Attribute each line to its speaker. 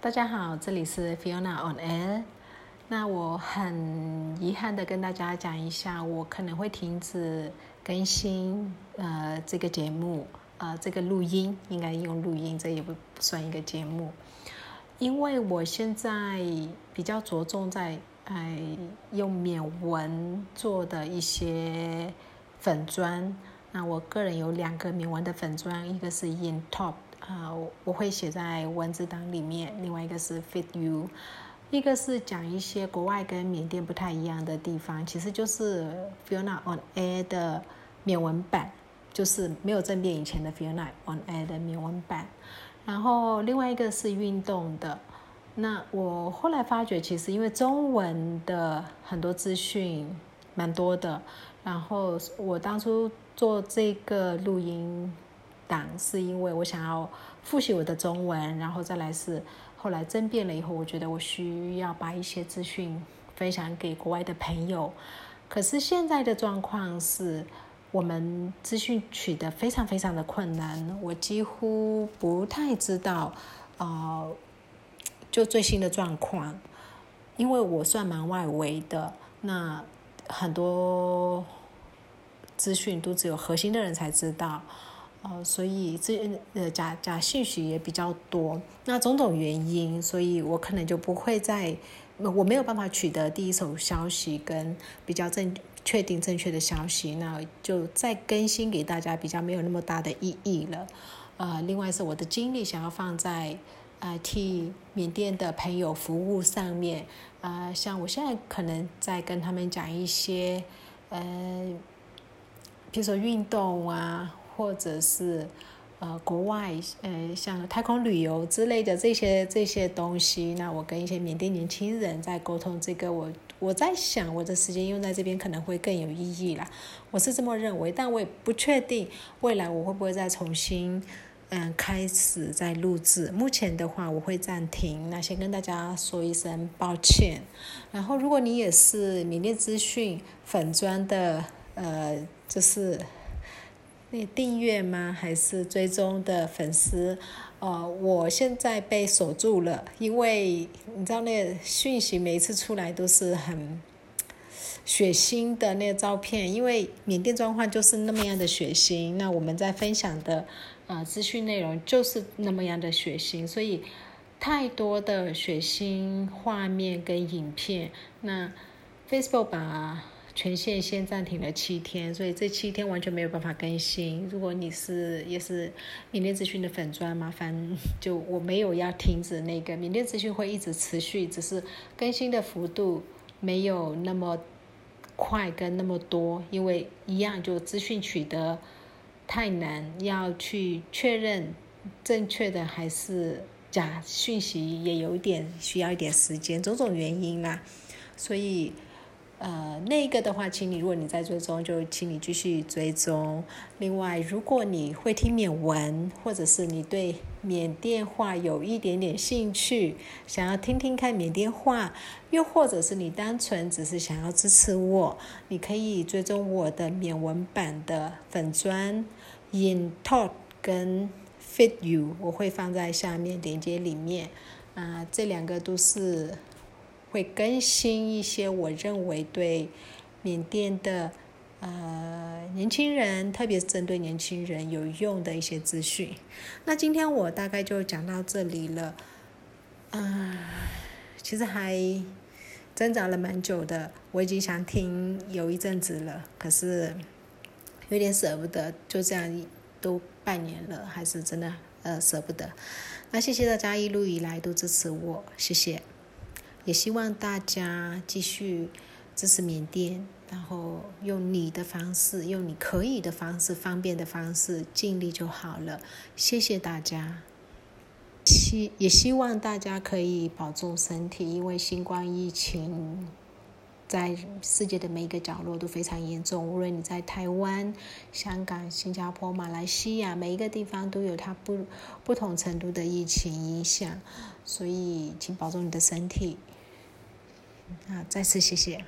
Speaker 1: 大家好，这里是 Fiona on Air。那我很遗憾的跟大家讲一下，我可能会停止更新呃这个节目，呃这个录音应该用录音，这也不算一个节目，因为我现在比较着重在哎用缅文做的一些粉砖。那我个人有两个缅文的粉砖，一个是 In Top。啊，我会写在文字档里面。另外一个是 Fit You，一个是讲一些国外跟缅甸不太一样的地方，其实就是 Fiona on Air 的缅文版，就是没有正变以前的 Fiona on Air 的缅文版。然后另外一个是运动的。那我后来发觉，其实因为中文的很多资讯蛮多的，然后我当初做这个录音。档是因为我想要复习我的中文，然后再来是后来争辩了以后，我觉得我需要把一些资讯分享给国外的朋友。可是现在的状况是我们资讯取得非常非常的困难，我几乎不太知道呃，就最新的状况，因为我算蛮外围的，那很多资讯都只有核心的人才知道。哦，所以这呃假假信息也比较多，那种种原因，所以我可能就不会在，我没有办法取得第一手消息跟比较正确定正确的消息，那就再更新给大家比较没有那么大的意义了。呃，另外是我的精力想要放在呃替缅甸的朋友服务上面，啊，像我现在可能在跟他们讲一些，呃，比如说运动啊。或者是，呃，国外，呃，像太空旅游之类的这些这些东西，那我跟一些缅甸年轻人在沟通这个，我我在想，我的时间用在这边可能会更有意义啦，我是这么认为，但我也不确定未来我会不会再重新，嗯，开始再录制。目前的话，我会暂停。那先跟大家说一声抱歉。然后，如果你也是缅甸资讯粉砖的，呃，就是。那订阅吗？还是追踪的粉丝？呃，我现在被锁住了，因为你知道那讯息每一次出来都是很血腥的那个照片，因为缅甸状况就是那么样的血腥。那我们在分享的呃资讯内容就是那么样的血腥，所以太多的血腥画面跟影片，那 Facebook 把。权限先暂停了七天，所以这七天完全没有办法更新。如果你是也是缅甸资讯的粉砖，麻烦就我没有要停止那个缅甸资讯会一直持续，只是更新的幅度没有那么快跟那么多，因为一样就资讯取得太难，要去确认正确的还是假讯息也有点需要一点时间，种种原因啦，所以。呃，那个的话，请你如果你在追踪，就请你继续追踪。另外，如果你会听缅文，或者是你对缅甸话有一点点兴趣，想要听听看缅甸话，又或者是你单纯只是想要支持我，你可以追踪我的缅文版的粉砖 In Talk 跟 Fit You，我会放在下面链接里面。啊，这两个都是。会更新一些我认为对缅甸的呃年轻人，特别是针对年轻人有用的一些资讯。那今天我大概就讲到这里了。嗯，其实还挣扎了蛮久的，我已经想听有一阵子了，可是有点舍不得，就这样都半年了，还是真的呃舍不得。那谢谢大家一路以来都支持我，谢谢。也希望大家继续支持缅甸，然后用你的方式，用你可以的方式、方便的方式，尽力就好了。谢谢大家，希也希望大家可以保重身体，因为新冠疫情在世界的每一个角落都非常严重。无论你在台湾、香港、新加坡、马来西亚，每一个地方都有它不不同程度的疫情影响，所以请保重你的身体。啊，再次谢谢。